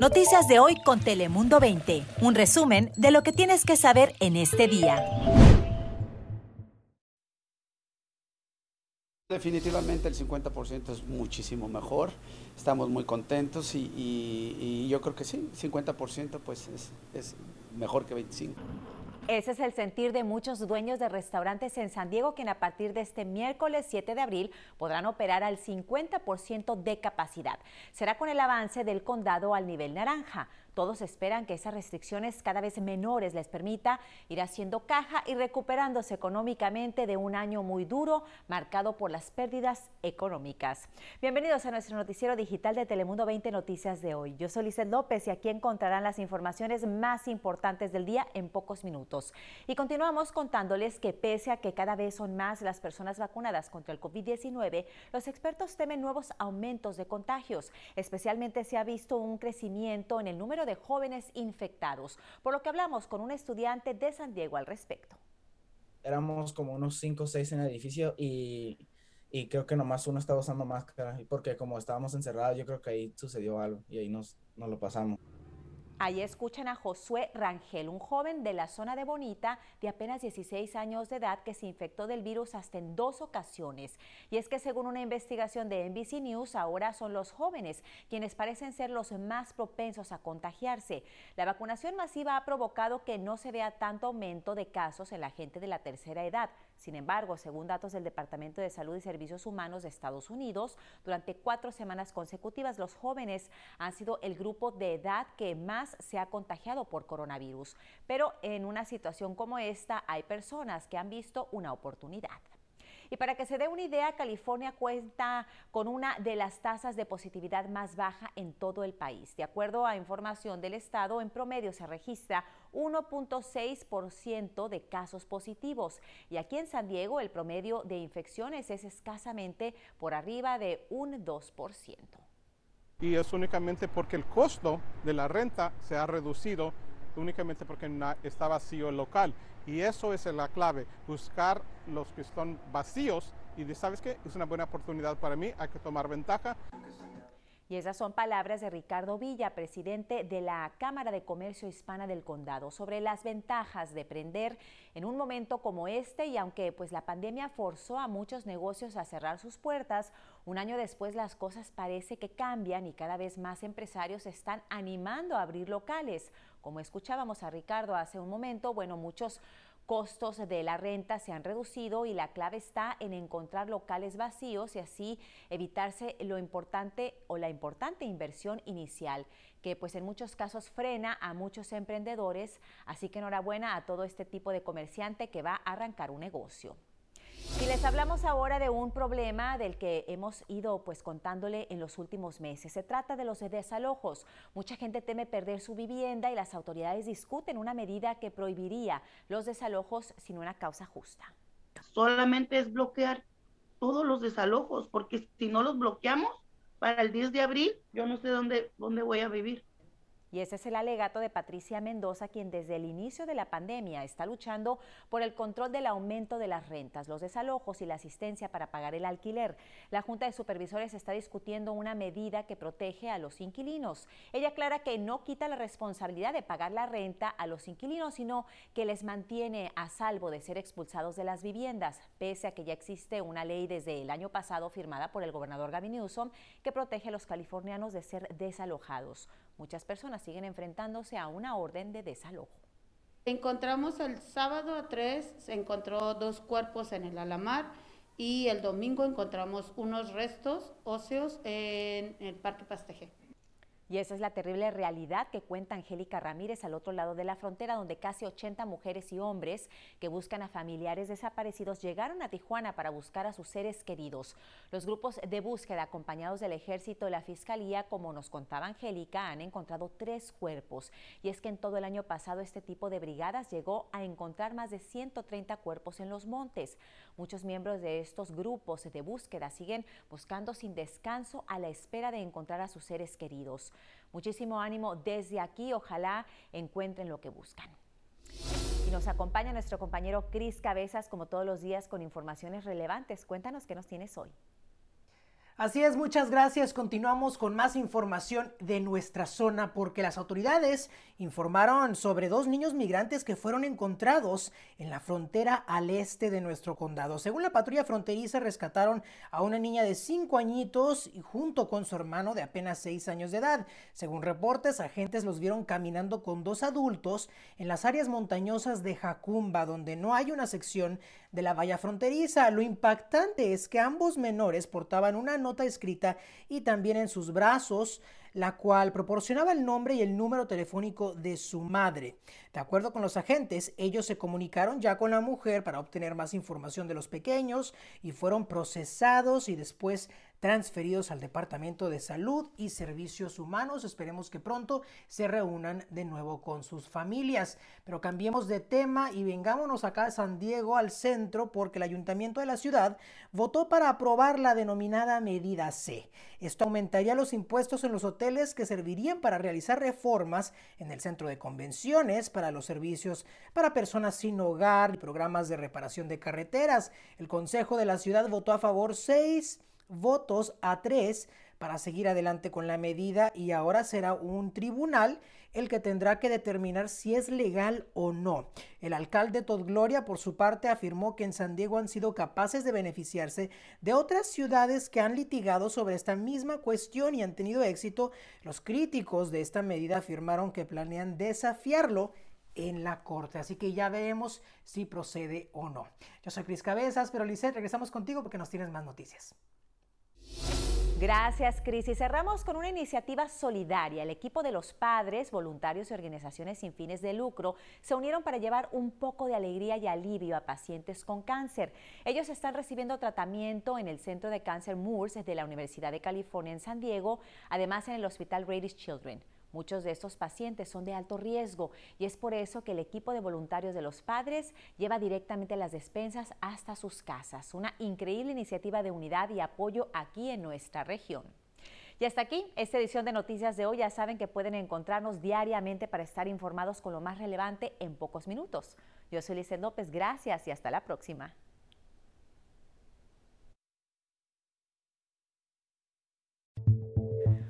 Noticias de hoy con Telemundo 20. Un resumen de lo que tienes que saber en este día. Definitivamente el 50% es muchísimo mejor, estamos muy contentos y, yo creo que sí, 50% pues es, es mejor que 25%. Ese es el sentir de muchos dueños de restaurantes en San Diego, quien a partir de este miércoles 7 de abril podrán operar al 50% de capacidad. Será con el avance del condado al nivel naranja. Todos esperan que esas restricciones cada vez menores les permita ir haciendo caja y recuperándose económicamente de un año muy duro marcado por las pérdidas económicas. Bienvenidos a nuestro noticiero digital de Telemundo 20 Noticias de hoy. Yo soy Lizeth López y aquí encontrarán las informaciones más importantes del día en pocos minutos. Y continuamos contándoles que pese a que cada vez son más las personas vacunadas contra el COVID-19, los expertos temen nuevos aumentos de contagios. Especialmente se ha visto un crecimiento en el número de jóvenes infectados, por lo que hablamos con un estudiante de San Diego al respecto. Éramos como unos 5 o 6 en el edificio y, y, creo que nomás uno estaba usando máscara, porque como estábamos encerrados, yo creo que ahí sucedió algo y ahí nos, nos lo pasamos. Ahí escuchan a Josué Rangel, un joven de la zona de Bonita de apenas 16 años de edad que se infectó del virus hasta en dos ocasiones. Y es que según una investigación de NBC News, ahora son los jóvenes quienes parecen ser los más propensos a contagiarse. La vacunación masiva ha provocado que no se vea tanto aumento de casos en la gente de la tercera edad. Sin embargo, según datos del Departamento de Salud y Servicios Humanos de Estados Unidos, durante cuatro semanas consecutivas los jóvenes han sido el grupo de edad que más se ha contagiado por coronavirus. Pero en una situación como esta hay personas que han visto una oportunidad. Y para que se dé una idea, California cuenta con una de las tasas de positividad más baja en todo el país. De acuerdo a información del Estado, en promedio se registra 1.6% de casos positivos. Y aquí en San Diego el promedio de infecciones es escasamente por arriba de un 2%. Y es únicamente porque el costo de la renta se ha reducido únicamente porque está vacío el local. Y eso es la clave, buscar los que están vacíos y de, ¿sabes qué? Es una buena oportunidad para mí, hay que tomar ventaja. Y esas son palabras de Ricardo Villa, presidente de la Cámara de Comercio Hispana del Condado, sobre las ventajas de prender en un momento como este y aunque pues la pandemia forzó a muchos negocios a cerrar sus puertas, un año después las cosas parece que cambian y cada vez más empresarios están animando a abrir locales. Como escuchábamos a Ricardo hace un momento, bueno, muchos costos de la renta se han reducido y la clave está en encontrar locales vacíos y así evitarse lo importante o la importante inversión inicial que pues en muchos casos frena a muchos emprendedores, así que enhorabuena a todo este tipo de comerciante que va a arrancar un negocio. Y les hablamos ahora de un problema del que hemos ido pues contándole en los últimos meses. Se trata de los desalojos. Mucha gente teme perder su vivienda y las autoridades discuten una medida que prohibiría los desalojos sin una causa justa. Solamente es bloquear todos los desalojos, porque si no los bloqueamos para el 10 de abril, yo no sé dónde, dónde voy a vivir. Y ese es el alegato de Patricia Mendoza, quien desde el inicio de la pandemia está luchando por el control del aumento de las rentas, los desalojos y la asistencia para pagar el alquiler. La Junta de Supervisores está discutiendo una medida que protege a los inquilinos. Ella aclara que no quita la responsabilidad de pagar la renta a los inquilinos, sino que les mantiene a salvo de ser expulsados de las viviendas, pese a que ya existe una ley desde el año pasado firmada por el gobernador Gavin Newsom que protege a los californianos de ser desalojados. Muchas personas siguen enfrentándose a una orden de desalojo. Encontramos el sábado a tres, se encontró dos cuerpos en el Alamar y el domingo encontramos unos restos óseos en el Parque Pasteje. Y esa es la terrible realidad que cuenta Angélica Ramírez al otro lado de la frontera, donde casi 80 mujeres y hombres que buscan a familiares desaparecidos llegaron a Tijuana para buscar a sus seres queridos. Los grupos de búsqueda acompañados del ejército y la fiscalía, como nos contaba Angélica, han encontrado tres cuerpos. Y es que en todo el año pasado este tipo de brigadas llegó a encontrar más de 130 cuerpos en los montes. Muchos miembros de estos grupos de búsqueda siguen buscando sin descanso a la espera de encontrar a sus seres queridos. Muchísimo ánimo desde aquí, ojalá encuentren lo que buscan. Y nos acompaña nuestro compañero Cris Cabezas, como todos los días, con informaciones relevantes. Cuéntanos qué nos tienes hoy. Así es, muchas gracias. Continuamos con más información de nuestra zona porque las autoridades informaron sobre dos niños migrantes que fueron encontrados en la frontera al este de nuestro condado. Según la patrulla fronteriza, rescataron a una niña de cinco añitos y junto con su hermano de apenas seis años de edad. Según reportes, agentes los vieron caminando con dos adultos en las áreas montañosas de Jacumba, donde no hay una sección de la valla fronteriza. Lo impactante es que ambos menores portaban una nota escrita y también en sus brazos la cual proporcionaba el nombre y el número telefónico de su madre. De acuerdo con los agentes, ellos se comunicaron ya con la mujer para obtener más información de los pequeños y fueron procesados y después transferidos al Departamento de Salud y Servicios Humanos. Esperemos que pronto se reúnan de nuevo con sus familias. Pero cambiemos de tema y vengámonos acá a San Diego, al centro, porque el ayuntamiento de la ciudad votó para aprobar la denominada medida C. Esto aumentaría los impuestos en los hoteles que servirían para realizar reformas en el centro de convenciones, para los servicios para personas sin hogar y programas de reparación de carreteras. El Consejo de la Ciudad votó a favor seis votos a tres para seguir adelante con la medida y ahora será un tribunal el que tendrá que determinar si es legal o no. El alcalde Todd Gloria, por su parte, afirmó que en San Diego han sido capaces de beneficiarse de otras ciudades que han litigado sobre esta misma cuestión y han tenido éxito. Los críticos de esta medida afirmaron que planean desafiarlo en la corte. Así que ya veremos si procede o no. Yo soy Cris Cabezas, pero Lisette, regresamos contigo porque nos tienes más noticias. Gracias, Cris. Y cerramos con una iniciativa solidaria. El equipo de los padres, voluntarios y organizaciones sin fines de lucro se unieron para llevar un poco de alegría y alivio a pacientes con cáncer. Ellos están recibiendo tratamiento en el Centro de Cáncer Moores de la Universidad de California en San Diego, además en el Hospital Radish Children. Muchos de estos pacientes son de alto riesgo y es por eso que el equipo de voluntarios de los padres lleva directamente las despensas hasta sus casas. Una increíble iniciativa de unidad y apoyo aquí en nuestra región. Y hasta aquí esta edición de Noticias de hoy. Ya saben que pueden encontrarnos diariamente para estar informados con lo más relevante en pocos minutos. Yo soy Lice López, gracias y hasta la próxima.